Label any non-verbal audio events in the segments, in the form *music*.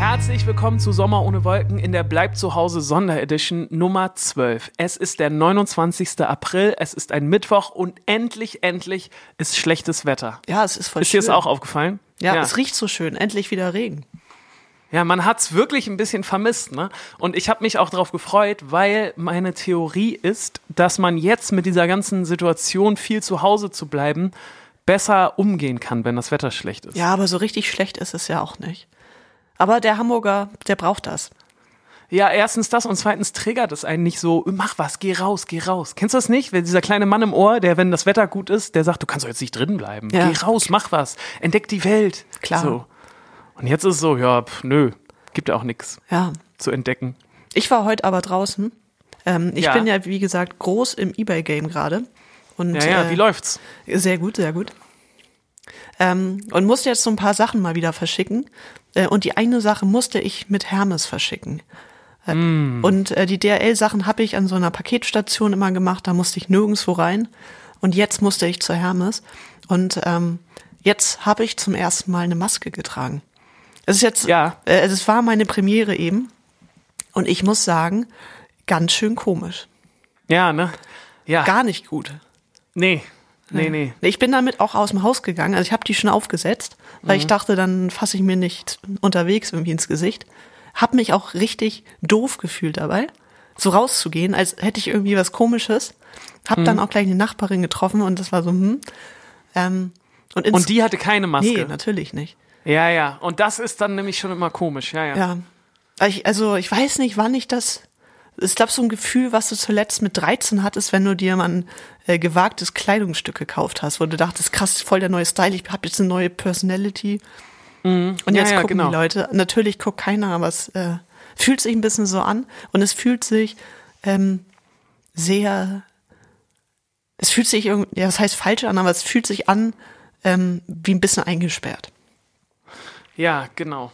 Herzlich willkommen zu Sommer ohne Wolken in der Bleib zu Hause Sonderedition Nummer 12. Es ist der 29. April, es ist ein Mittwoch und endlich, endlich ist schlechtes Wetter. Ja, es ist voll Ist dir schön. das auch aufgefallen? ja, es riecht so schön. Endlich wieder Regen. Ja, man hat's wirklich ein bisschen vermisst, ne? Und ich habe mich auch darauf gefreut, weil meine Theorie ist, dass man jetzt mit dieser ganzen Situation viel zu Hause zu bleiben besser umgehen kann, wenn das Wetter schlecht ist. Ja, aber so richtig schlecht ist es ja auch nicht. Aber der Hamburger, der braucht das. Ja, erstens das und zweitens triggert es einen nicht so, mach was, geh raus, geh raus. Kennst du das nicht? Wenn dieser kleine Mann im Ohr, der, wenn das Wetter gut ist, der sagt, du kannst doch jetzt nicht drin bleiben. Ja. Geh raus, mach was, entdeck die Welt. Klar. So. Und jetzt ist es so, ja, pf, nö, gibt ja auch nichts Ja. zu entdecken. Ich war heute aber draußen. Ähm, ich Ja. bin ja, wie gesagt, groß im Ebay-Game gerade. Und, Ja, ja, äh, wie läuft's? Sehr gut, sehr gut. Ähm, und musste jetzt so ein paar Sachen mal wieder verschicken. Äh, und die eine Sache musste ich mit Hermes verschicken. Äh, Und äh, die DRL-Sachen habe ich an so einer Paketstation immer gemacht, da musste ich nirgendwo rein. Und jetzt musste ich zur Hermes. Und ähm, jetzt habe ich zum ersten Mal eine Maske getragen. Es ist jetzt, Ja. äh, es war meine Premiere eben. Und ich muss sagen, ganz schön komisch. Ja, ne? Ja. Gar nicht gut. nee. Nee, nee. Ich bin damit auch aus dem Haus gegangen. Also ich habe die schon aufgesetzt, weil Mhm. ich dachte, dann fasse ich mir nicht unterwegs irgendwie ins Gesicht. Hab mich auch richtig doof gefühlt dabei, so rauszugehen, als hätte ich irgendwie was Komisches. Hab Mhm. dann auch gleich eine Nachbarin getroffen und das war so, hm. Ähm, und, Und die hatte keine Maske. Nee, natürlich nicht. Ja, ja. Und das ist dann nämlich schon immer komisch. Ja, ja. Ja. Ich, also ich weiß nicht, wann ich das. Ich glaube, so ein Gefühl, was du zuletzt mit 13 hattest, wenn du dir mal ein äh, gewagtes Kleidungsstück gekauft hast, wo du dachtest, krass, voll der neue Style, ich habe jetzt eine neue Personality. Und Ja, jetzt ja, gucken genau. die Leute. Natürlich guckt keiner, aber es äh, fühlt sich ein bisschen so an. Und es fühlt sich ähm, sehr. Es fühlt sich irgendwie, ja, das heißt falsch an, aber es fühlt sich an ähm, wie ein bisschen eingesperrt. Ja, genau.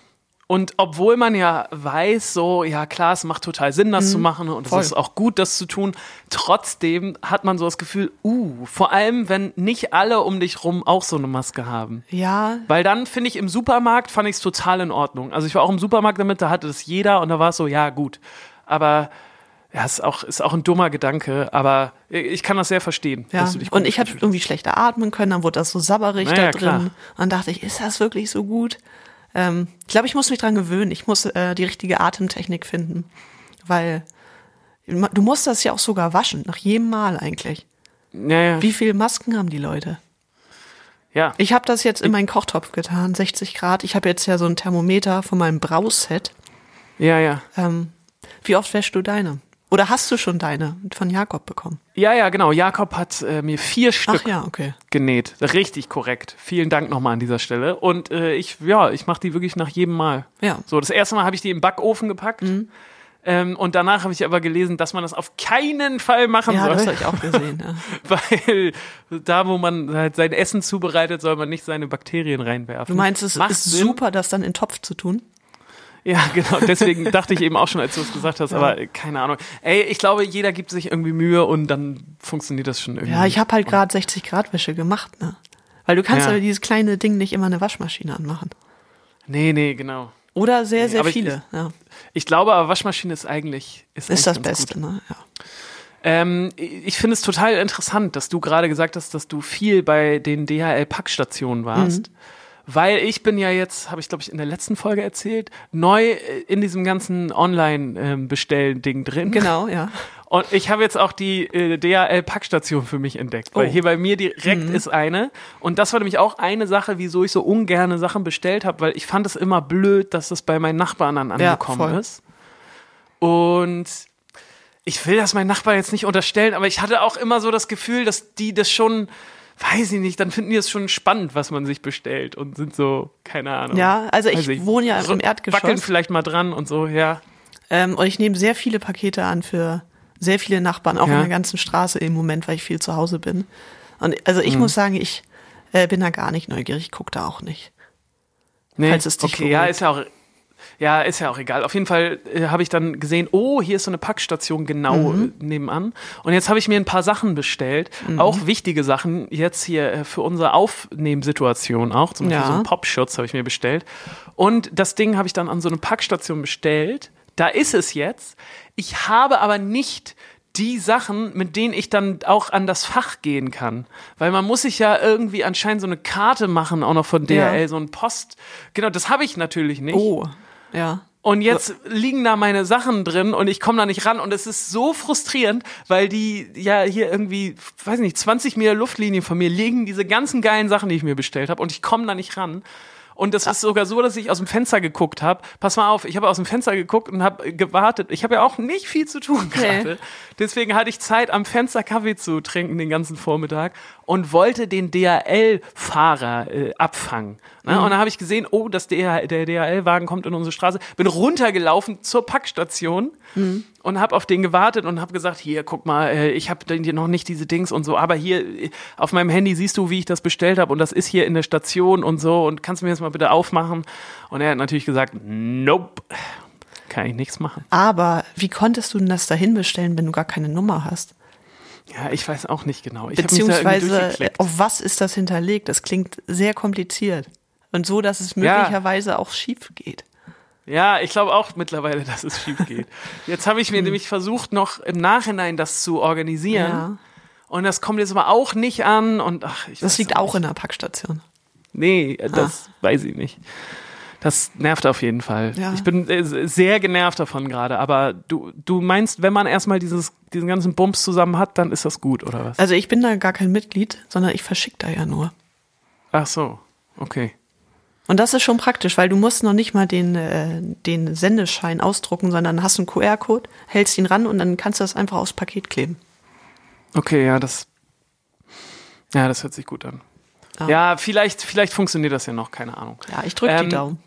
Und obwohl man ja weiß, so, ja klar, es macht total Sinn, das zu machen und Mhm. voll. es ist auch gut, das zu tun, trotzdem hat man so das Gefühl, uh, vor allem, wenn nicht alle um dich rum auch so eine Maske haben. Ja, Weil dann finde ich im Supermarkt fand ich es total in Ordnung. Also ich war auch im Supermarkt damit, da hatte das jeder und da war es so, ja gut. Aber ja, ist auch, ist auch ein dummer Gedanke, aber ich kann das sehr verstehen. Ja, und ich habe irgendwie schlechter atmen können, dann wurde das so sabberig Naja, da drin. klar. Und dann dachte ich, ist das wirklich so gut? Ähm, ich glaube, ich muss mich dran gewöhnen. Ich muss äh, die richtige Atemtechnik finden. Weil du musst das ja auch sogar waschen, nach jedem Mal eigentlich. ja, ja. Wie viele Masken haben die Leute? ja. Ich habe das jetzt in meinen Kochtopf getan, 60 Grad. Ich habe jetzt ja so ein Thermometer von meinem Brauset. ja, ja. Ähm, wie oft wäschst du deine? Oder hast du schon deine von Jakob bekommen? Ja, ja, genau. Jakob hat äh, mir vier Stück ja, okay. genäht. Richtig korrekt. Vielen Dank nochmal an dieser Stelle. Und äh, ich, ja, ich mache die wirklich nach jedem Mal. Ja. Mhm. So, das erste Mal habe ich die im Backofen gepackt. Ähm, und danach habe ich aber gelesen, dass man das auf keinen Fall machen Ja, das soll. habe ich auch gesehen. Ja. *laughs* Weil da, wo man halt sein Essen zubereitet, soll man nicht seine Bakterien reinwerfen. Du meinst, es Macht ist Sinn. super, das dann in den Topf zu tun? Ja, *laughs* genau. Deswegen *laughs* dachte ich eben auch schon, als du es gesagt hast, aber äh, keine Ahnung. Ey, ich glaube, jeder gibt sich irgendwie Mühe und dann funktioniert das schon irgendwie. Ja, ich habe halt gerade 60 Grad Wäsche gemacht, ne? Weil du kannst Ja. aber dieses kleine Ding nicht immer eine Waschmaschine anmachen. Nee, nee, genau. Oder sehr, sehr aber ich- viele. ja. Ich glaube aber, Waschmaschine ist eigentlich ist, Ist das eigentlich ganz Beste, Gut. ne? Ja. Ähm, ich finde es total interessant, dass du gerade gesagt hast, dass du viel bei den DHL-Packstationen warst. Mhm. Weil ich bin ja jetzt, habe ich glaube ich in der letzten Folge erzählt, neu äh, in diesem ganzen Online-Bestellen-Ding drin. Genau, ja. *laughs* Und ich habe jetzt auch die äh, DHL-Packstation für mich entdeckt, weil Oh. hier bei mir direkt ist eine. Und das war nämlich auch eine Sache, wieso ich so ungerne Sachen bestellt habe, weil ich fand es immer blöd, dass das bei meinen Nachbarn dann Ja, angekommen voll. ist. Und ich will das meinen Nachbarn jetzt nicht unterstellen, aber ich hatte auch immer so das Gefühl, dass die das schon, weiß ich nicht, dann finden die es schon spannend, was man sich bestellt und sind so, keine Ahnung. Ja, also ich Weiß wohne ja im Wackeln Erdgeschoss. vielleicht mal dran und so, ja. Ähm, und ich nehme sehr viele Pakete an für sehr viele Nachbarn, auch Ja. in der ganzen Straße im Moment, weil ich viel zu Hause bin. Und also ich muss sagen, ich äh, bin da gar nicht neugierig, ich gucke da auch nicht. Nee, Falls es dich okay, ja, ist ja auch. Ja, ist ja auch egal. Auf jeden Fall äh, habe ich dann gesehen, oh, hier ist so eine Packstation genau Mhm. äh, nebenan. Und jetzt habe ich mir ein paar Sachen bestellt, Mhm. auch wichtige Sachen, jetzt hier äh, für unsere Aufnehmsituation auch. Zum Beispiel Ja. so einen Popschutz habe ich mir bestellt. Und das Ding habe ich dann an so eine Packstation bestellt. Da ist es jetzt. Ich habe aber nicht die Sachen, mit denen ich dann auch an das Fach gehen kann. Weil man muss sich ja irgendwie anscheinend so eine Karte machen, auch noch von DHL, Ja. so ein Post. Genau, das habe ich natürlich nicht. Oh, ja. Und jetzt liegen da meine Sachen drin und ich komme da nicht ran und es ist so frustrierend, weil die ja hier irgendwie, weiß nicht, 20 Meter Luftlinie von mir liegen diese ganzen geilen Sachen, die ich mir bestellt habe und ich komme da nicht ran. Und das ist sogar so, dass ich aus dem Fenster geguckt habe. Pass mal auf, ich habe aus dem Fenster geguckt und habe gewartet. Ich habe ja auch nicht viel zu tun gerade. Deswegen hatte ich Zeit, am Fenster Kaffee zu trinken den ganzen Vormittag und wollte den DHL-Fahrer äh, abfangen. Ne? Und dann habe ich gesehen, oh, das DHL, der DHL-Wagen kommt in unsere Straße. Bin runtergelaufen zur Packstation und habe auf den gewartet und habe gesagt, hier, guck mal, äh, ich habe dir noch nicht diese Dings und so, aber hier äh, auf meinem Handy siehst du, wie ich das bestellt habe und das ist hier in der Station und so und kannst du mir das mal bitte aufmachen? Und er hat natürlich gesagt, nope, kann ich nichts machen. Aber wie konntest du denn das dahin bestellen, wenn du gar keine Nummer hast? Ja, ich weiß auch nicht genau. Ich Beziehungsweise, auf was ist das hinterlegt? Das klingt sehr kompliziert. Und so, dass es Ja. möglicherweise auch schief geht. Ja, ich glaube auch mittlerweile, dass es schief geht. Jetzt habe ich mir nämlich versucht, noch im Nachhinein das zu organisieren. Ja. Und das kommt jetzt aber auch nicht an. Und ach, ich Das liegt auch auch in der Packstation. Nee, das weiß ich nicht. Das nervt auf jeden Fall. Ja. Ich bin äh, sehr genervt davon gerade. Aber du, du meinst, wenn man erstmal dieses, diesen ganzen Bums zusammen hat, dann ist das gut, oder was? Also ich bin da gar kein Mitglied, sondern ich verschicke da ja nur. Ach so, okay. Und das ist schon praktisch, weil du musst noch nicht mal den, äh, den Sendeschein ausdrucken, sondern hast einen QR-Code, hältst ihn ran und dann kannst du das einfach aufs Paket kleben. Okay, ja, das. Ja, das hört sich gut an. Ah. Ja, vielleicht, vielleicht funktioniert das ja noch, keine Ahnung. Ja, ich drücke Ähm, die Daumen.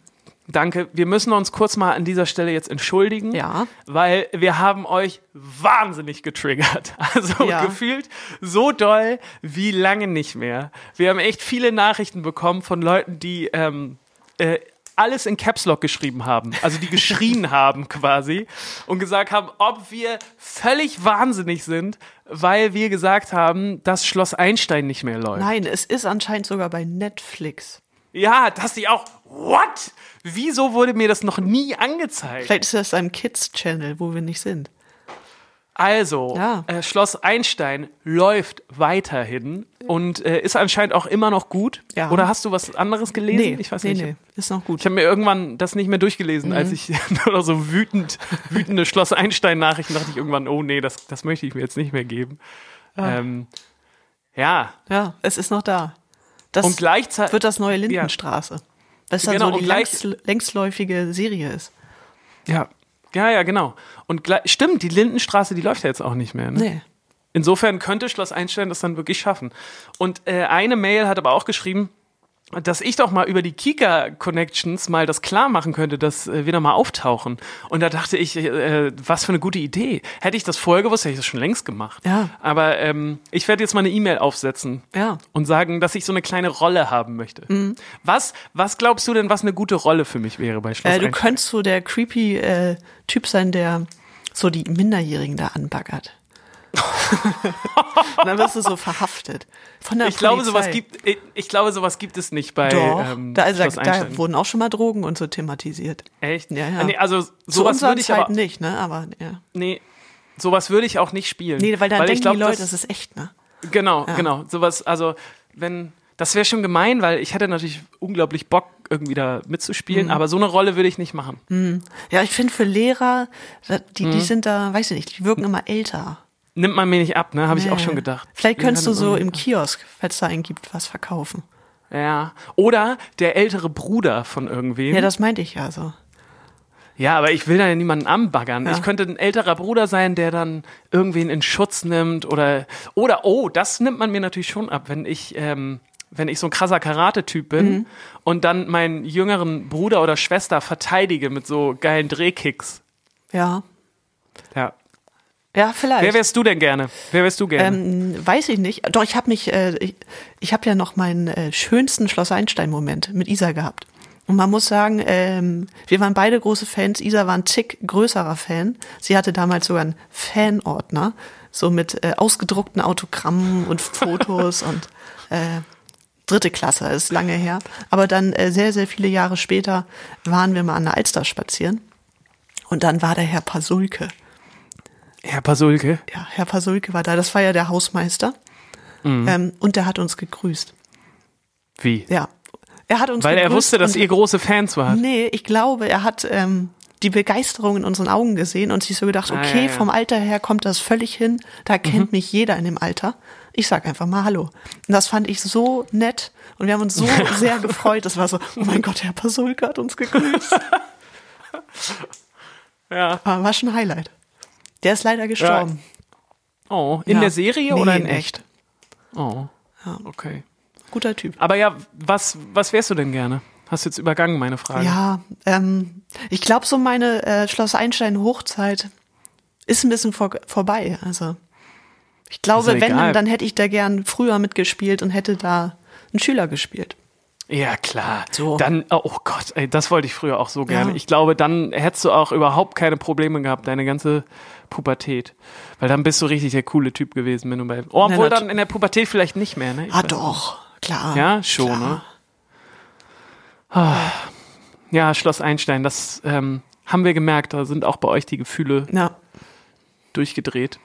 Danke. Wir müssen uns kurz mal an dieser Stelle jetzt entschuldigen. Ja. Weil wir haben euch wahnsinnig getriggert. *laughs* Also Ja. gefühlt so doll wie lange nicht mehr. Wir haben echt viele Nachrichten bekommen von Leuten, die ähm, äh, alles in Caps Lock geschrieben haben. Also die geschrien *laughs* haben quasi und gesagt haben, ob wir völlig wahnsinnig sind, weil wir gesagt haben, dass Schloss Einstein nicht mehr läuft. Nein, es ist anscheinend sogar bei Netflix. Ja, dass die auch, what? Wieso wurde mir das noch nie angezeigt? Vielleicht ist das ein Kids-Channel, wo wir nicht sind. Also, Ja. äh, Schloss Einstein läuft weiterhin und äh, ist anscheinend auch immer noch gut. Ja. Oder hast du was anderes gelesen? Nee, ich weiß nee, nicht. nee, ist noch gut. Ich habe mir irgendwann das nicht mehr durchgelesen, als ich *laughs* noch so wütend, wütende Schloss Einstein-Nachrichten dachte ich irgendwann, oh nee, das, das möchte ich mir jetzt nicht mehr geben. Ähm, ja, Ja, es ist noch da. Das und gleichzeitig wird das neue Lindenstraße. Das dann Genau, so die längst, längstläufige Serie ist. Ja, ja, ja, genau. Und gleich, stimmt, die Lindenstraße, die läuft ja jetzt auch nicht mehr. Ne? Nee. Insofern könnte Schloss Einstein das dann wirklich schaffen. Und äh, eine Mail hat aber auch geschrieben, dass ich doch mal über die Kika-Connections mal das klar machen könnte, dass äh, wir da mal auftauchen. Und da dachte ich, äh, was für eine gute Idee. Hätte ich das vorher gewusst, hätte ich das schon längst gemacht. Ja. Aber ähm, ich werde jetzt mal eine E-Mail aufsetzen Ja. und sagen, dass ich so eine kleine Rolle haben möchte. Was, was glaubst du denn, was eine gute Rolle für mich wäre bei Schloss Äh, du könntest so der creepy äh, Typ sein, der so die Minderjährigen da anbaggert. *laughs* Und *laughs* dann wirst du so verhaftet. Von der Ich glaube, Polizei. sowas gibt, ich, ich glaube, sowas gibt es nicht bei Doch, ähm, da, also, da wurden auch schon mal Drogen und so thematisiert. Echt? Ja, ja. Ah, Nee, also sowas würde ich aber nicht, ne? Aber ja. nee, sowas würde ich auch nicht spielen. Nee, weil dann denken ich glaub, die Leute, das, das ist echt, ne? genau, Ja. genau, sowas also wenn das wäre schon gemein, weil ich hätte natürlich unglaublich Bock irgendwie da mitzuspielen, Mhm. aber so eine Rolle würde ich nicht machen. Ja, ich finde für Lehrer, die, Mhm. die sind da, weiß ich nicht, die wirken immer älter. Nimmt man mir nicht ab, ne? Habe ich auch Nee. schon gedacht. Vielleicht könntest du so im Kiosk, falls es da einen gibt, was verkaufen. Ja, oder der ältere Bruder von irgendwem. Ja, das meinte ich ja so. Ja, aber ich will da ja niemanden anbaggern. Ja. Ich könnte ein älterer Bruder sein, der dann irgendwen in Schutz nimmt oder oder oh, das nimmt man mir natürlich schon ab, wenn ich ähm, wenn ich so ein krasser Karate-Typ bin Mhm. und dann meinen jüngeren Bruder oder Schwester verteidige mit so geilen Drehkicks. Ja. Ja. Ja, vielleicht. Wer wärst du denn gerne? Wer wärst du gerne? Ähm, weiß ich nicht. Doch, ich habe mich, äh, ich, ich habe ja noch meinen äh, schönsten Schloss Einstein-Moment mit Isa gehabt. Und man muss sagen, ähm, wir waren beide große Fans. Isa war ein Tick größerer Fan. Sie hatte damals sogar einen Fanordner, so mit äh, ausgedruckten Autogrammen und Fotos *laughs* und äh, dritte Klasse, ist lange her. Aber dann äh, sehr, sehr viele Jahre später waren wir mal an der Alster spazieren. Und dann war der Herr Pasulke. Herr Pasulke. Ja, Herr Pasulke war da. Das war ja der Hausmeister. Mhm. Ähm, und der hat uns gegrüßt. Wie? Ja. Er hat uns Weil er wusste, dass ihr große Fans wart. Nee, ich glaube, er hat ähm, die Begeisterung in unseren Augen gesehen und sich so gedacht, Ah, okay, ja, Mhm. ja. vom Alter her kommt das völlig hin. Da kennt mich jeder in dem Alter. Ich sag einfach mal Hallo. Und das fand ich so nett und wir haben uns so *laughs* sehr gefreut. Das war so, oh mein Gott, Herr Pasulke hat uns gegrüßt. *laughs* Ja. War schon ein Highlight. Der ist leider gestorben. Oh, in Ja. der Serie Nee, oder in echt? Oh. Okay. Guter Typ. Aber ja, was, was wärst du denn gerne? Hast jetzt übergangen, meine Frage. Ja, ähm, ich glaube, so meine äh, Schloss Einstein Hochzeit ist ein bisschen vor, vorbei. Also ich glaube, ja wenn, dann hätte ich da gern früher mitgespielt und hätte da einen Schüler gespielt. Ja, klar. So. Dann, oh Gott, ey, das wollte ich früher auch so gerne. Ja. Ich glaube, dann hättest du auch überhaupt keine Probleme gehabt, deine ganze Pubertät. Weil dann bist du richtig der coole Typ gewesen, wenn du bei. Oh, obwohl dann in der Pubertät vielleicht nicht mehr, ne? Ich Ah, doch, klar. Ja, schon, klar. ne? Ah. Ja, Schloss Einstein, das ähm, haben wir gemerkt, da sind auch bei euch die Gefühle Ja. durchgedreht.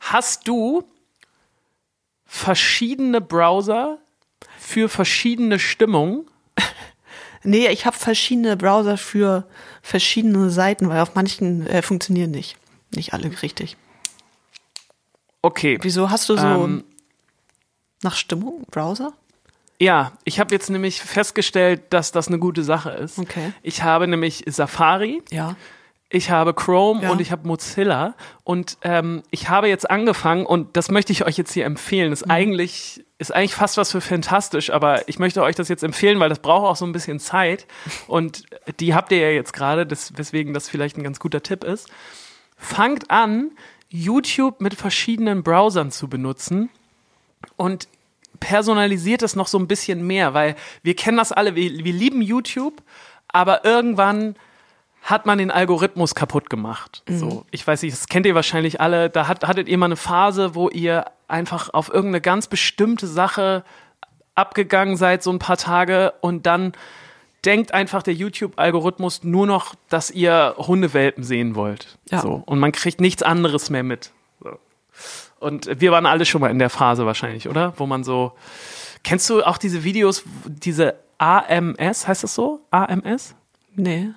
Hast du verschiedene Browser für verschiedene Stimmungen? *laughs* Nee, ich habe verschiedene Browser für verschiedene Seiten, weil auf manchen äh, funktionieren nicht. Nicht alle richtig. Okay. Wieso hast du so Ähm, nach Stimmung Browser? Ja, ich habe jetzt nämlich festgestellt, dass das eine gute Sache ist. Okay. Ich habe nämlich Safari, Ja. ich habe Chrome Ja. und ich habe Mozilla und ähm, ich habe jetzt angefangen und das möchte ich euch jetzt hier empfehlen. Mhm. Ist eigentlich ist eigentlich fast was für fantastisch, aber ich möchte euch das jetzt empfehlen, weil das braucht auch so ein bisschen Zeit und die habt ihr ja jetzt gerade, weswegen das vielleicht ein ganz guter Tipp ist. Fangt an, YouTube mit verschiedenen Browsern zu benutzen und personalisiert es noch so ein bisschen mehr, weil wir kennen das alle, wir, wir lieben YouTube, aber irgendwann hat man den Algorithmus kaputt gemacht. So, ich weiß nicht, das kennt ihr wahrscheinlich alle. Da hat, hattet ihr mal eine Phase, wo ihr einfach auf irgendeine ganz bestimmte Sache abgegangen seid, so ein paar Tage, und dann denkt einfach der YouTube-Algorithmus nur noch, dass ihr Hundewelpen sehen wollt. Ja. So, und man kriegt nichts anderes mehr mit. So. Und wir waren alle schon mal in der Phase wahrscheinlich, oder? Wo man so. Kennst du auch diese Videos, diese AMS, heißt das so? AMS? Nee.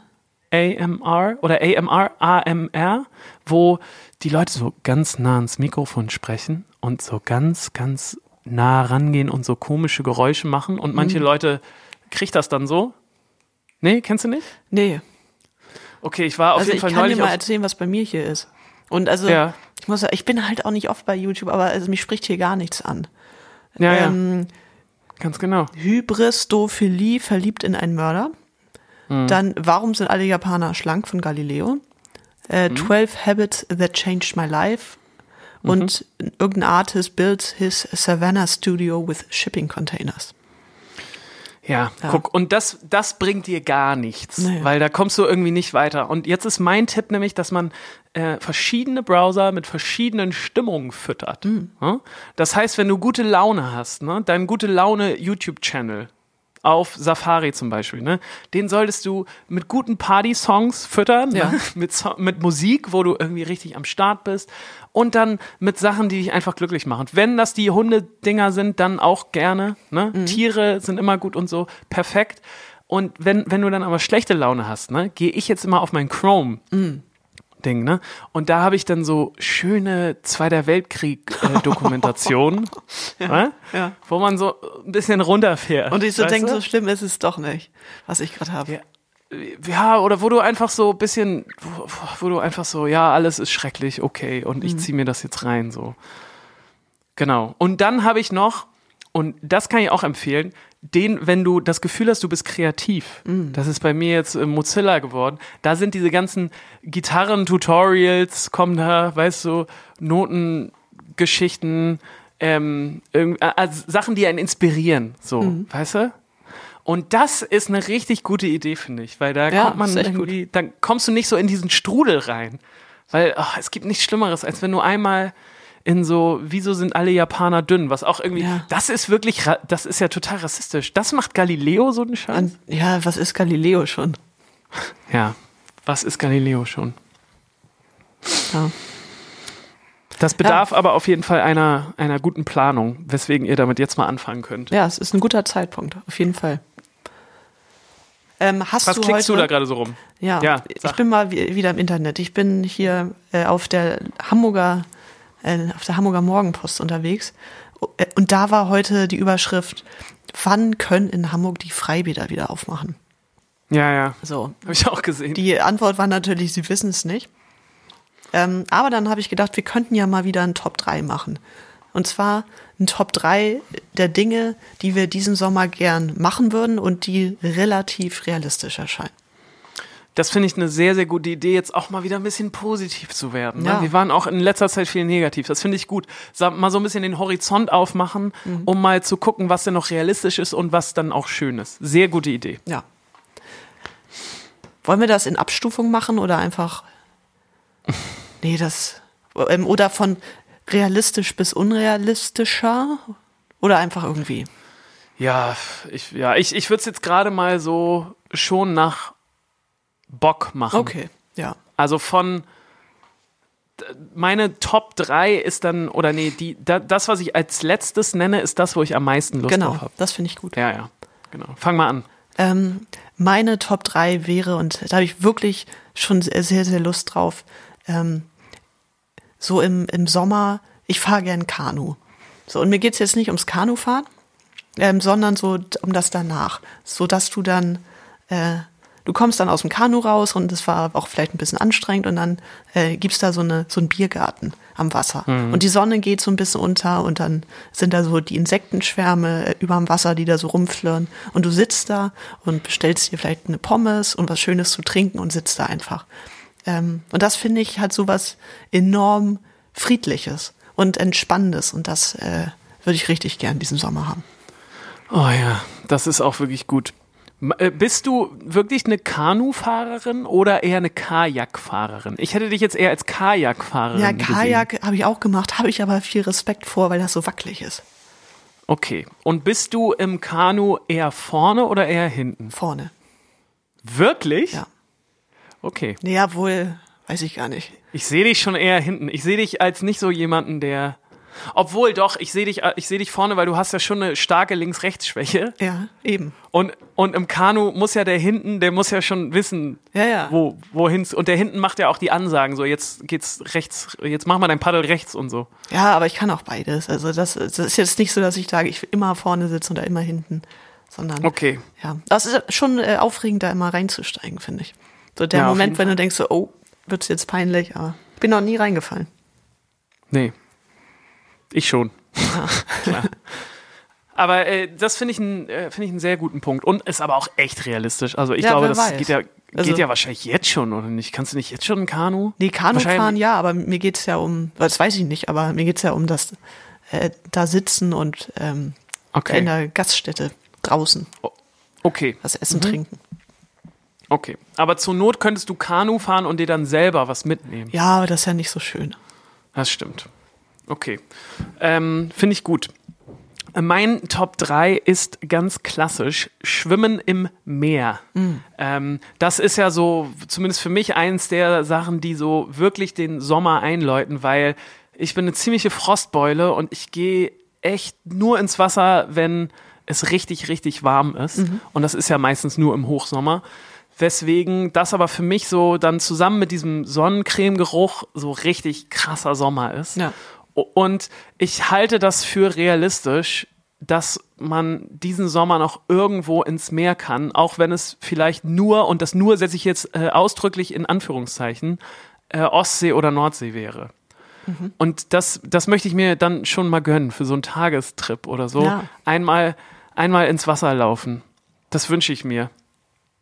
AMR oder AMR, AMR, wo die Leute so ganz nah ans Mikrofon sprechen und so ganz, ganz nah rangehen und so komische Geräusche machen und manche Leute kriegt das dann so. Nee, kennst du nicht? Nee. Okay, ich war auf also jeden ich Fall kann dir neulich mal erzählen, was bei mir hier ist. Und also, Ja. ich muss sagen, ich bin halt auch nicht oft bei YouTube, aber also mich spricht hier gar nichts an. Ja, ja, Ähm, ganz genau. Hybristophilie, verliebt in einen Mörder. Hm. Dann, warum sind alle Japaner schlank von Galileo? Äh, Hm. 12 Habits That Changed My Life. Mhm. Und irgendein Artist built his Savannah Studio with shipping containers. Ja, guck, und das, das bringt dir gar nichts, Nee. weil da kommst du irgendwie nicht weiter. Und jetzt ist mein Tipp nämlich, dass man äh, verschiedene Browser mit verschiedenen Stimmungen füttert. Ja? Das heißt, wenn du gute Laune hast, ne, dein gute Laune YouTube-Channel auf Safari zum Beispiel, ne, den solltest du mit guten Party-Songs füttern, Ja. ne, *laughs* mit, so mit Musik, wo du irgendwie richtig am Start bist und dann mit Sachen, die dich einfach glücklich machen. Wenn das die Hundedinger sind, dann auch gerne. Ne? Tiere sind immer gut und so, perfekt. Und wenn, wenn du dann aber schlechte Laune hast, ne, gehe ich jetzt immer auf mein Chrome. Ding, ne? Und da habe ich dann so schöne Zweiter Weltkrieg-Dokumentationen, *laughs* ne? ja. wo man so ein bisschen runterfährt. Und ich so denke, so schlimm ist es doch nicht, was ich gerade habe. Ja. Ja, oder wo du einfach so ein bisschen, wo, wo du einfach so, ja, alles ist schrecklich, okay, und Mhm. ich ziehe mir das jetzt rein, so. Genau. Und dann habe ich noch, Und das kann ich auch empfehlen. Den, wenn du das Gefühl hast, du bist kreativ, das ist bei mir jetzt äh, Mozilla geworden, da sind diese ganzen Gitarren-Tutorials, kommen da, weißt du, Notengeschichten, ähm, äh, also Sachen, die einen inspirieren, so, weißt du? Und das ist eine richtig gute Idee, finde ich, weil da Ja, kommt man irgendwie, dann kommst du nicht so in diesen Strudel rein. Weil ach, es gibt nichts Schlimmeres, als wenn du einmal in so, wieso sind alle Japaner dünn? Was auch irgendwie, Ja. das ist wirklich, das ist ja total rassistisch. Das macht Galileo so einen Scheiß? Ja, was ist Galileo schon? ja. Was ist Galileo schon? Ja. Das bedarf aber auf jeden Fall einer, einer guten Planung, weswegen ihr damit jetzt mal anfangen könnt. ja, es ist ein guter Zeitpunkt, auf jeden Fall. Ähm, hast Was du klickst heute, du da gerade so rum? Ja, Ja, ich bin mal wi- wieder im Internet. Ich bin hier äh, auf der Hamburger, äh, auf der Hamburger Morgenpost unterwegs. Äh, Und da war heute die Überschrift, wann können in Hamburg die Freibäder wieder aufmachen? Ja, ja. So. Habe ich auch gesehen. Die Antwort war natürlich, sie wissen es nicht. Ähm, aber dann habe ich gedacht, wir könnten ja mal wieder ein Top 3 machen. Und zwar ein Top 3 der Dinge, die wir diesen Sommer gern machen würden und die relativ realistisch erscheinen. Das finde ich eine sehr, sehr gute Idee, jetzt auch mal wieder ein bisschen positiv zu werden. Ne? Ja. Wir waren auch in letzter Zeit viel negativ. Das finde ich gut. Mal so ein bisschen den Horizont aufmachen, Mhm. um mal zu gucken, was denn noch realistisch ist und was dann auch schön ist. Sehr gute Idee. Ja. Wollen wir das in Abstufung machen oder einfach. *laughs* Nee, das. ähm, Oder von realistisch bis unrealistischer? Oder einfach irgendwie. Ja, ich, ja, ich, ich würde es jetzt gerade mal so schon nach Bock machen. Okay, ja. Also von meine Top 3 ist dann, oder nee, die, da, das, was ich als letztes nenne, ist das, wo ich am meisten Lust Genau, drauf habe. das finde ich gut. Ja, ja. Genau. Fang mal an. Ähm, meine Top 3 wäre, und da habe ich wirklich schon sehr, sehr, Lust drauf, ähm, so im, im Sommer, ich fahre gern Kanu. So, und mir geht's jetzt nicht ums Kanufahren, ähm, sondern so um das danach. So dass du dann, äh, du kommst dann aus dem Kanu raus und es war auch vielleicht ein bisschen anstrengend und dann äh, gibt's da so, eine, so einen Biergarten am Wasser. Und die Sonne geht so ein bisschen unter und dann sind da so die Insektenschwärme äh, überm Wasser, die da so rumflirren. Und du sitzt da und bestellst dir vielleicht eine Pommes und was Schönes zu trinken und sitzt da einfach. Ähm, und das finde ich halt so was enorm Friedliches und Entspannendes. Und das äh, würde ich richtig gern diesen Sommer haben. Oh ja, das ist auch wirklich gut. Äh, Bist du wirklich eine Kanufahrerin oder eher eine Kajakfahrerin? Ich hätte dich jetzt eher als Kajakfahrerin Ja. Kajak habe ich auch gemacht, habe ich aber viel Respekt vor, weil das so wackelig ist. Okay. Und bist du im Kanu eher vorne oder eher hinten? Vorne. Wirklich? Ja. Okay. Naja, wohl, weiß ich gar nicht. Ich sehe dich schon eher hinten. Ich sehe dich als nicht so jemanden, der. Obwohl doch, ich sehe dich, äh, ich sehe dich vorne, weil du hast ja schon eine starke Links-Rechts-Schwäche. Ja, eben. Und, und im Kanu muss ja der hinten, der muss ja schon wissen, Ja, ja. wo, wohin. Und der hinten macht ja auch die Ansagen, so jetzt geht's rechts, jetzt mach mal dein Paddel rechts und so. Ja, aber ich kann auch beides. Also das, das ist jetzt nicht so, dass ich sage, ich immer vorne sitzen oder immer hinten, sondern Okay. ja, das ist schon äh, aufregend, da immer reinzusteigen, finde ich. So der Ja, Moment, wenn du denkst, so, oh, wird's jetzt peinlich, aber ich bin noch nie reingefallen. Nee. Ich schon. *laughs* Klar. *laughs* Aber äh, das finde ich, ein, äh, finde ich einen sehr guten Punkt. Und ist aber auch echt realistisch. Also ich Ja, glaube, das weiß. geht ja, geht Also- ja wahrscheinlich jetzt schon, oder nicht? Kannst du nicht jetzt schon ein Kanu? Nee, Kanu fahren ja, aber mir geht's ja um, das weiß ich nicht, aber mir geht's ja um das äh, da sitzen und ähm, Okay. in der Gaststätte draußen Okay. was essen, Mhm. trinken. Okay. Aber zur Not könntest du Kanu fahren und dir dann selber was mitnehmen. Ja, aber das ist ja nicht so schön. Das stimmt. Okay. Ähm, Finde ich gut. Mein Top 3 ist ganz klassisch Schwimmen im Meer. Ähm, das ist ja so, zumindest für mich, eins der Sachen, die so wirklich den Sommer einläuten, weil ich bin eine ziemliche Frostbeule und ich gehe echt nur ins Wasser, wenn es richtig, richtig warm ist. Und das ist ja meistens nur im Hochsommer. Weswegen das aber für mich so dann zusammen mit diesem Sonnencreme-Geruch so richtig krasser Sommer ist. Ja. Und ich halte das für realistisch, dass man diesen Sommer noch irgendwo ins Meer kann, auch wenn es vielleicht nur, und das nur setze ich jetzt äh, ausdrücklich in Anführungszeichen, äh, Ostsee oder Nordsee wäre. Und das, das möchte ich mir dann schon mal gönnen für so einen Tagestrip oder so. Ja. Einmal, einmal ins Wasser laufen. Das wünsche ich mir.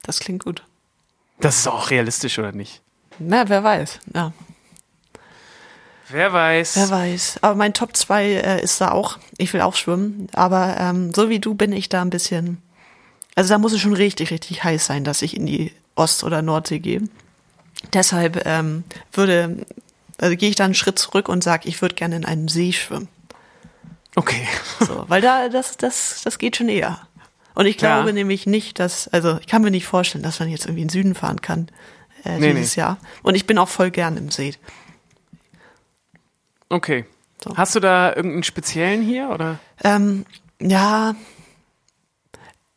Das klingt gut. Das ist auch realistisch, oder nicht? Na, wer weiß. Ja, Wer weiß. wer weiß. Aber mein Top 2 äh, ist da auch. Ich will auch schwimmen. Aber ähm, so wie du bin ich da ein bisschen. Also da muss es schon richtig, richtig heiß sein, dass ich in die Ost- oder Nordsee gehe. Deshalb ähm, würde, also gehe ich da einen Schritt zurück und sage, ich würde gerne in einem See schwimmen. Okay. So, weil da, das, das, das geht schon eher. Und ich glaube Ja. nämlich nicht, dass, also ich kann mir nicht vorstellen, dass man jetzt irgendwie in den Süden fahren kann äh, Nee, dieses nee. Jahr. Und ich bin auch voll gern im See. Okay. So. Hast du da irgendeinen speziellen hier oder? Ähm, ja,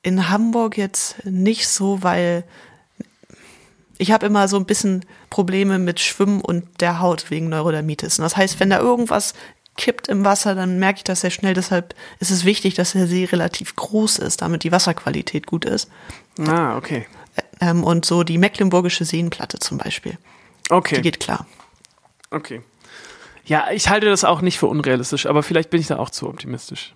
in Hamburg jetzt nicht so, weil ich habe immer so ein bisschen Probleme mit Schwimmen und der Haut wegen Neurodermitis. Und das heißt, wenn da irgendwas kippt im Wasser, dann merke ich das sehr schnell. Deshalb ist es wichtig, dass der See relativ groß ist, damit die Wasserqualität gut ist. Ah, okay. Ähm, und so die Mecklenburgische Seenplatte zum Beispiel. Die Okay. geht klar. Okay. Ja, ich halte das auch nicht für unrealistisch, aber vielleicht bin ich da auch zu optimistisch.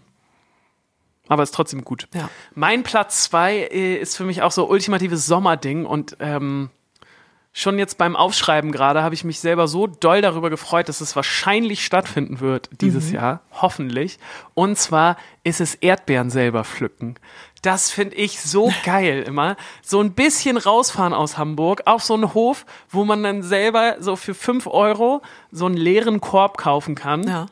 Aber ist trotzdem gut. Ja. Mein Platz zwei äh, ist für mich auch so ultimatives Sommerding und ähm, schon jetzt beim Aufschreiben gerade habe ich mich selber so doll darüber gefreut, dass es wahrscheinlich stattfinden wird dieses Jahr, hoffentlich. Und zwar ist es Erdbeeren selber pflücken. Das finde ich so geil immer. So ein bisschen rausfahren aus Hamburg auf so einen Hof, wo man dann selber so für fünf Euro so einen leeren Korb kaufen kann. Ja.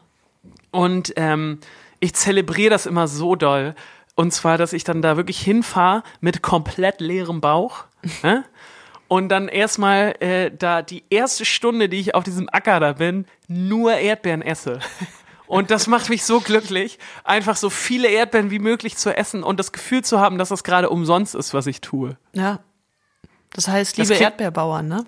Und ähm, ich zelebriere das immer so doll. Und zwar, dass ich dann da wirklich hinfahre mit komplett leerem Bauch. ne? Und dann erstmal äh, da die erste Stunde, die ich auf diesem Acker da bin, nur Erdbeeren esse. Und das macht mich so glücklich, einfach so viele Erdbeeren wie möglich zu essen und das Gefühl zu haben, dass das gerade umsonst ist, was ich tue. Ja. Das heißt, Das liebe klingt- Erdbeerbauern, ne?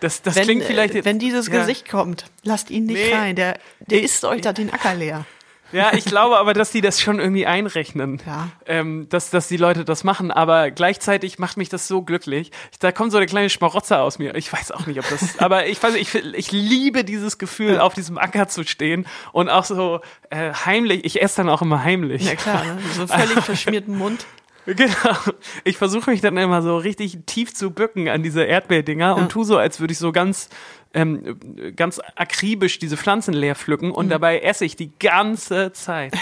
Das, das wenn, klingt vielleicht äh, jetzt, wenn dieses ja. Gesicht kommt, lasst ihn nicht Nee. rein. Der, der Ich- isst euch da den Acker leer. Ja, ich glaube aber, dass die das schon irgendwie einrechnen. Ja. Ähm, dass, dass die Leute das machen, aber gleichzeitig macht mich das so glücklich. Ich, da kommt so eine kleine Schmarotzer aus mir. Ich weiß auch nicht, ob das. *laughs* aber ich weiß, ich, ich liebe dieses Gefühl, auf diesem Acker zu stehen und auch so äh, heimlich. Ich esse dann auch immer heimlich. Ja klar, ne? so völlig *laughs* verschmierten Mund. Genau. Ich versuche mich dann immer so richtig tief zu bücken an diese Erdbeerdinger und tu so, als würde ich so ganz, ähm, ganz akribisch diese Pflanzen leer pflücken und dabei esse ich die ganze Zeit.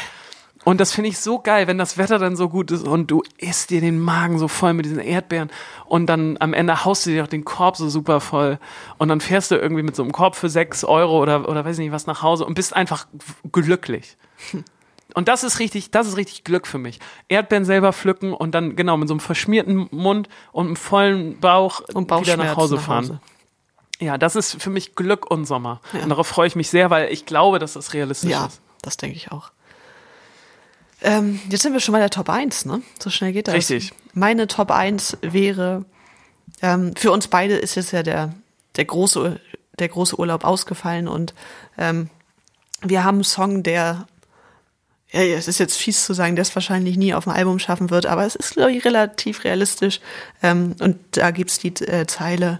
Und das finde ich so geil, wenn das Wetter dann so gut ist und du isst dir den Magen so voll mit diesen Erdbeeren und dann am Ende haust du dir auch den Korb so super voll und dann fährst du irgendwie mit so einem Korb für sechs Euro oder, oder weiß nicht was nach Hause und bist einfach glücklich. *laughs* Und das ist richtig, das ist richtig Glück für mich. Erdbeeren selber pflücken und dann genau mit so einem verschmierten Mund und einem vollen Bauch Und wieder nach Hause nach fahren. Hause. Ja, das ist für mich Glück und Sommer. Ja. Und darauf freue ich mich sehr, weil ich glaube, dass das realistisch Ja, ist. das denke ich auch. Ähm, jetzt sind wir schon bei der Top 1, ne? So schnell geht das. Richtig. Meine Top 1 wäre, ähm, für uns beide ist jetzt ja der, der, große, der große Urlaub ausgefallen und ähm, wir haben einen Song, der, ja, ja, es ist jetzt fies zu sagen, der es wahrscheinlich nie auf dem Album schaffen wird, aber es ist, glaube ich, relativ realistisch. Ähm, und da gibt's die äh, Zeile,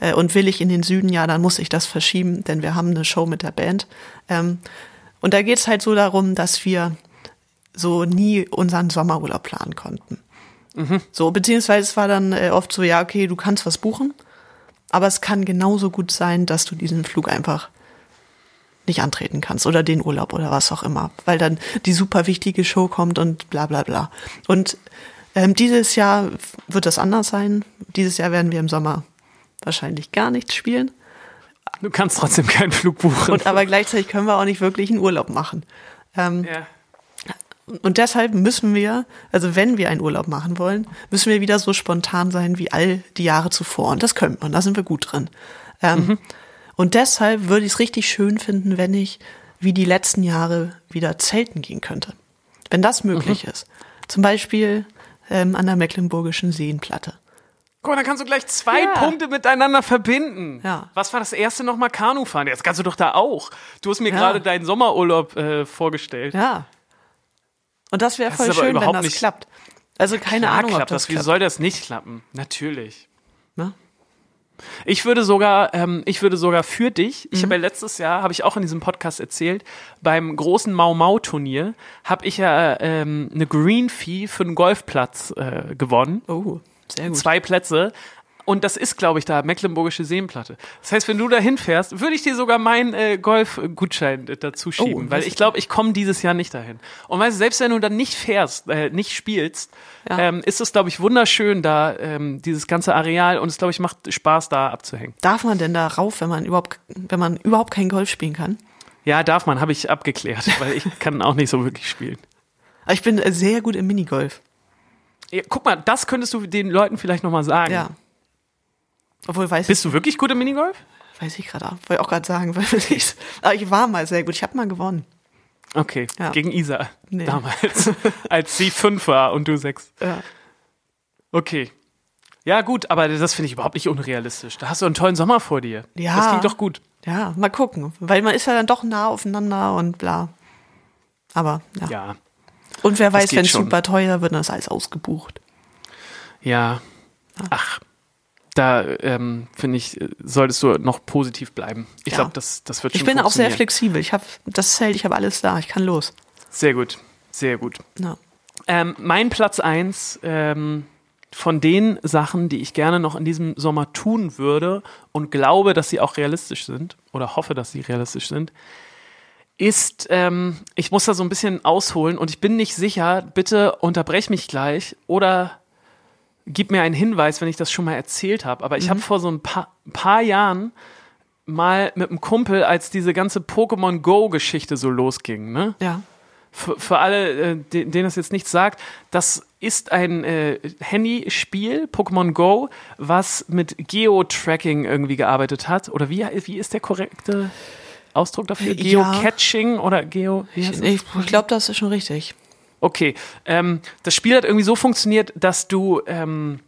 äh, und will ich in den Süden, ja, dann muss ich das verschieben, denn wir haben eine Show mit der Band. Ähm, und da geht's halt so darum, dass wir so nie unseren Sommerurlaub planen konnten. So, beziehungsweise es war dann äh, oft so, ja, okay, du kannst was buchen, aber es kann genauso gut sein, dass du diesen Flug einfach nicht antreten kannst oder den Urlaub oder was auch immer, weil dann die super wichtige Show kommt und bla bla bla. Und ähm, dieses Jahr wird das anders sein. Dieses Jahr werden wir im Sommer wahrscheinlich gar nichts spielen. Du kannst trotzdem keinen Flug buchen. Und aber gleichzeitig können wir auch nicht wirklich einen Urlaub machen. Ähm, ja. Und deshalb müssen wir, also wenn wir einen Urlaub machen wollen, müssen wir wieder so spontan sein wie all die Jahre zuvor. Und das könnte man, da sind wir gut drin. Ähm, Und deshalb würde ich es richtig schön finden, wenn ich wie die letzten Jahre wieder zelten gehen könnte. Wenn das möglich ist. Zum Beispiel ähm, an der Mecklenburgischen Seenplatte. Guck mal, dann kannst du gleich zwei Ja. Punkte miteinander verbinden. Ja. Was war das erste nochmal? Kanu fahren. Jetzt kannst du doch da auch. Du hast mir Ja. gerade deinen Sommerurlaub äh, vorgestellt. Ja. Und das wäre Das voll aber schön, wenn das klappt. Also keine Klar Ahnung, ob klappt das das. Wie klappt. soll das nicht klappen? Natürlich. Ne? Ich würde sogar, ähm, ich würde sogar für dich, ich Mhm. habe ja letztes Jahr, habe ich auch in diesem Podcast erzählt, beim großen Mau Mau Turnier habe ich ja ähm, eine Green Fee für einen Golfplatz äh, gewonnen. Oh, sehr gut. Zwei Plätze. Und das ist, glaube ich, da Mecklenburgische Seenplatte. Das heißt, wenn du da hinfährst, würde ich dir sogar meinen äh, Golfgutschein äh, dazu schieben, Oh, weil ich glaube, ich komme dieses Jahr nicht dahin. Und weißt du, selbst wenn du dann nicht fährst, äh, nicht spielst, Ja. ähm, ist es, glaube ich, wunderschön, da ähm, dieses ganze Areal und es, glaube ich, macht Spaß, da abzuhängen. Darf man denn da rauf, wenn man überhaupt, wenn man überhaupt kein Golf spielen kann? Ja, darf man, habe ich abgeklärt, *laughs* weil ich kann auch nicht so wirklich spielen. Aber ich bin äh, sehr gut im Minigolf. Ja, guck mal, das könntest du den Leuten vielleicht nochmal sagen. Ja. Obwohl, weiß Bist du wirklich gut im Minigolf? ich, weiß ich gerade auch. Wollte auch gerade sagen, *laughs* weil ich, aber ich war mal sehr gut. Ich habe mal gewonnen. Okay, Ja. gegen Isa Nee. damals, *laughs* als sie fünf war und du sechs. Ja. Okay. Ja, gut, aber das finde ich überhaupt nicht unrealistisch. Da hast du einen tollen Sommer vor dir. Ja. Das klingt doch gut. Ja, mal gucken. Weil man ist ja dann doch nah aufeinander und bla. Aber, ja. Ja. Und wer weiß, geht wenn es super teuer wird, dann ist alles ausgebucht. Ja. Ach. Da ähm, finde ich, solltest du noch positiv bleiben. Ich Ja. glaube, das, das wird schon Ich bin auch sehr flexibel. Ich habe das Zelt, ich habe alles da. Ich kann los. Sehr gut. Sehr gut. Ja. Ähm, mein Platz eins ähm, von den Sachen, die ich gerne noch in diesem Sommer tun würde und glaube, dass sie auch realistisch sind oder hoffe, dass sie realistisch sind, ist, ähm, ich muss da so ein bisschen ausholen und ich bin nicht sicher, bitte unterbrech mich gleich oder gib mir einen Hinweis, wenn ich das schon mal erzählt habe. Aber ich habe vor so ein paar, paar Jahren mal mit einem Kumpel, als diese ganze Pokémon Go-Geschichte so losging, ne? Ja. für, für alle, äh, de- denen das jetzt nichts sagt, das ist ein äh, Handyspiel, Pokémon Go, was mit Geo-Tracking irgendwie gearbeitet hat. Oder wie, wie ist der korrekte Ausdruck dafür? Ja. Geocaching oder Geo? Ich, ich glaube, das ist schon richtig. Okay, ähm, das Spiel hat irgendwie so funktioniert, dass du, ähm,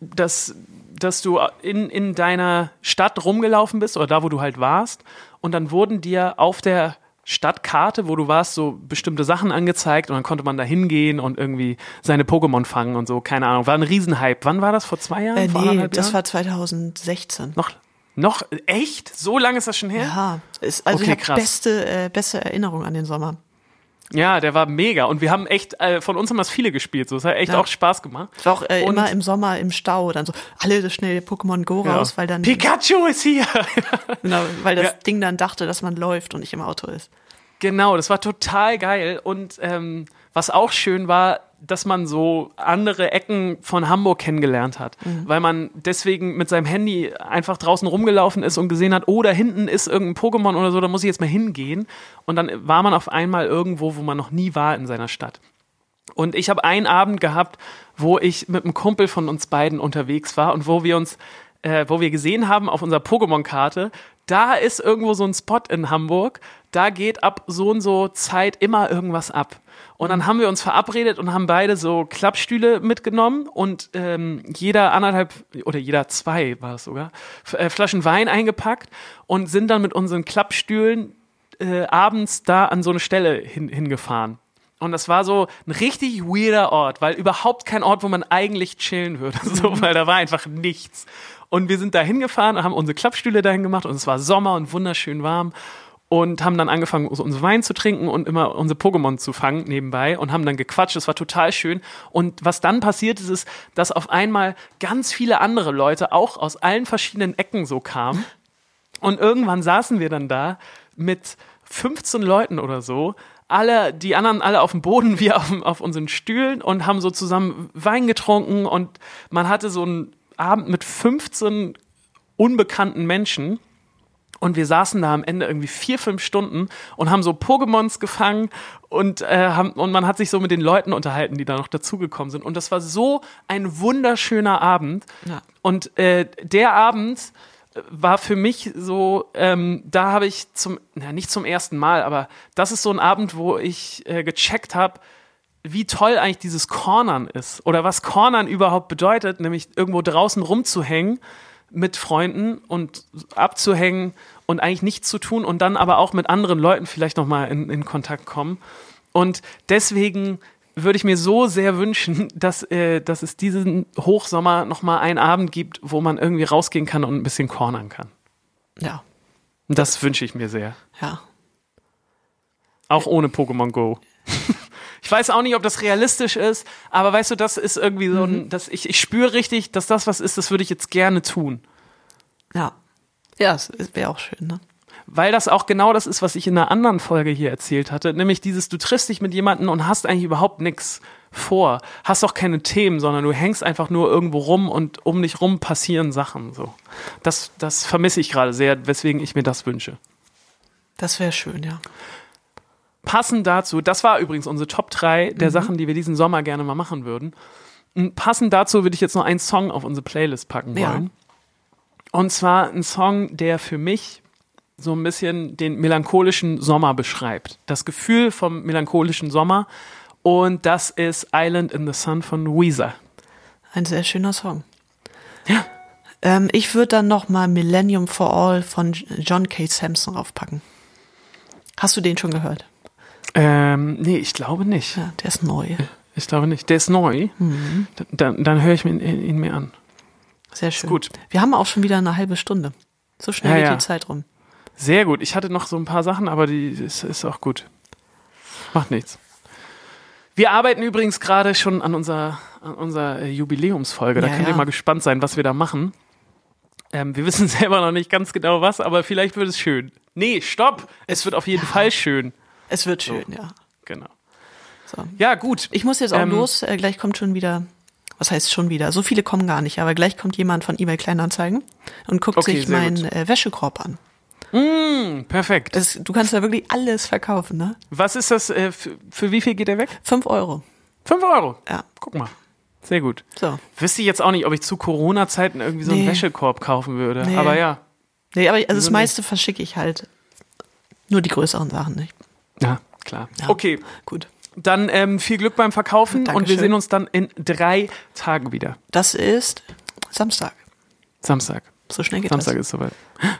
dass, dass du in, in deiner Stadt rumgelaufen bist oder da, wo du halt warst und dann wurden dir auf der Stadtkarte, wo du warst, so bestimmte Sachen angezeigt und dann konnte man da hingehen und irgendwie seine Pokémon fangen und so, keine Ahnung. War ein Riesenhype. Wann war das? Vor zwei Jahren? Äh, nee, das Jahren? war 2016. noch, noch, echt? So lange ist das schon her? Ja, ist, also Okay, ich habe beste, äh, beste Erinnerung an den Sommer. Ja, der war mega und wir haben echt, äh, von uns haben das viele gespielt, so, es hat echt Ja. auch Spaß gemacht. Es war auch äh, immer im Sommer im Stau, dann so alle schnell Pokémon Go Ja. raus, weil dann Pikachu ist hier! *laughs* genau, weil das Ja. Ding dann dachte, dass man läuft und nicht im Auto ist. Genau, das war total geil. Und ähm, was auch schön war, dass man so andere Ecken von Hamburg kennengelernt hat, weil man deswegen mit seinem Handy einfach draußen rumgelaufen ist und gesehen hat, oh, da hinten ist irgendein Pokémon oder so, da muss ich jetzt mal hingehen. Und dann war man auf einmal irgendwo, wo man noch nie war in seiner Stadt. Und ich habe einen Abend gehabt, wo ich mit einem Kumpel von uns beiden unterwegs war und wo wir uns, äh, wo wir gesehen haben auf unserer Pokémon-Karte, da ist irgendwo so ein Spot in Hamburg, da geht ab so und so Zeit immer irgendwas ab. Und dann haben wir uns verabredet und haben beide so Klappstühle mitgenommen und ähm, jeder anderthalb oder jeder zwei war es sogar, äh, Flaschen Wein eingepackt und sind dann mit unseren Klappstühlen äh, abends da an so eine Stelle hin, hingefahren. Und das war so ein richtig weirder Ort, weil überhaupt kein Ort, wo man eigentlich chillen würde, *laughs* so, weil da war einfach nichts. Und wir sind da hingefahren und haben unsere Klappstühle dahin gemacht und es war Sommer und wunderschön warm und haben dann angefangen, unseren Wein zu trinken und immer unsere Pokémon zu fangen nebenbei und haben dann gequatscht. Das war total schön. Und was dann passiert ist, ist, dass auf einmal ganz viele andere Leute auch aus allen verschiedenen Ecken so kamen. Und irgendwann saßen wir dann da mit 15 Leuten oder so, alle, die anderen alle auf dem Boden, *laughs* wir auf, auf unseren Stühlen und haben so zusammen Wein getrunken und man hatte so einen Abend mit 15 unbekannten Menschen. Und wir saßen da am Ende irgendwie vier, fünf Stunden und haben so Pokémons gefangen und, äh, haben, und man hat sich so mit den Leuten unterhalten, die da noch dazugekommen sind. Und das war so ein wunderschöner Abend. Ja. Und äh, der Abend war für mich so, ähm, da habe ich zum, na nicht zum ersten Mal, aber das ist so ein Abend, wo ich äh, gecheckt habe, wie toll eigentlich dieses Cornern ist oder was Cornern überhaupt bedeutet, nämlich irgendwo draußen rumzuhängen mit Freunden und abzuhängen und eigentlich nichts zu tun und dann aber auch mit anderen Leuten vielleicht nochmal in, in Kontakt kommen. Und deswegen würde ich mir so sehr wünschen, *laughs* dass, äh, dass es diesen Hochsommer nochmal einen Abend gibt, wo man irgendwie rausgehen kann und ein bisschen cornern kann. Ja, Das wünsche ich mir sehr. ja. Auch ohne Pokémon Go. *laughs* Ich weiß auch nicht, ob das realistisch ist, aber weißt du, das ist irgendwie so ein, dass ich, ich spüre richtig, dass das was ist, das würde ich jetzt gerne tun. Ja. Ja, es wäre auch schön, ne? Weil das auch genau das ist, was ich in einer anderen Folge hier erzählt hatte, nämlich dieses, du triffst dich mit jemandem und hast eigentlich überhaupt nichts vor, hast auch keine Themen, sondern du hängst einfach nur irgendwo rum und um dich rum passieren Sachen. So. Das, das vermisse ich gerade sehr, weswegen ich mir das wünsche. Das wäre schön, ja. Passend dazu, das war übrigens unsere Top 3 der Sachen, die wir diesen Sommer gerne mal machen würden. Und passend dazu würde ich jetzt noch einen Song auf unsere Playlist packen Ja. wollen. Und zwar ein Song, der für mich so ein bisschen den melancholischen Sommer beschreibt. Das Gefühl vom melancholischen Sommer. Und das ist Island in the Sun von Weezer. Ein sehr schöner Song. Ja. Ähm, ich würde dann noch mal Millennium for All von John K. Sampson aufpacken. Hast du den schon gehört? Ähm, nee, ich glaube nicht. Ja, der ist neu. Ich glaube nicht. Der ist neu. Dann, dann höre ich mir ihn, ihn mir an. Sehr schön. gut. Wir haben auch schon wieder eine halbe Stunde. So schnell Ja, geht ja. die Zeit rum. Sehr gut. Ich hatte noch so ein paar Sachen, aber die ist, ist auch gut. Macht nichts. Wir arbeiten übrigens gerade schon an unserer, an unserer Jubiläumsfolge. Da Ja, könnt ihr mal gespannt sein, was wir da machen. Ähm, wir wissen *laughs* selber noch nicht ganz genau was, aber vielleicht wird es schön. Nee, stopp! Es wird auf jeden Fall schön. Es wird schön, ja. Genau. So. Ja, gut. Ich muss jetzt auch Ähm, los. Äh, gleich kommt schon wieder, was heißt schon wieder? So viele kommen gar nicht, aber gleich kommt jemand von eBay Kleinanzeigen und guckt Okay, sich meinen äh, Wäschekorb an. Hm, perfekt. Es, du kannst da wirklich alles verkaufen, ne? Was ist das? Äh, für, wie viel geht der weg? Fünf Euro. Fünf Euro. Ja. Guck mal. Sehr gut. So. Wüsste ich jetzt auch nicht, ob ich zu Corona-Zeiten irgendwie so einen Nee. Wäschekorb kaufen würde. Nee. Aber ja. Nee, aber also das meiste verschicke ich halt. Nur die größeren Sachen nicht. Ja, klar. Ja. Okay, Gut. dann ähm, viel Glück beim Verkaufen und wir Dankeschön. sehen uns dann in drei Tagen wieder. Das ist Samstag. Samstag. So schnell geht Samstag das. ist soweit.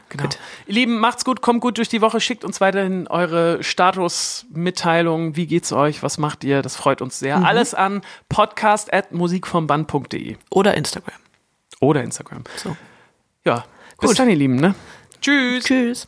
Genau. Gut. Ihr Lieben, macht's gut, kommt gut durch die Woche, schickt uns weiterhin eure Statusmitteilungen. Wie geht's euch? Was macht ihr? Das freut uns sehr. Mhm. Alles an podcast.musikvomband.de Oder Instagram. oder Instagram. So. Ja, bis Gut. dann, ihr Lieben. Ne? Tschüss. Tschüss.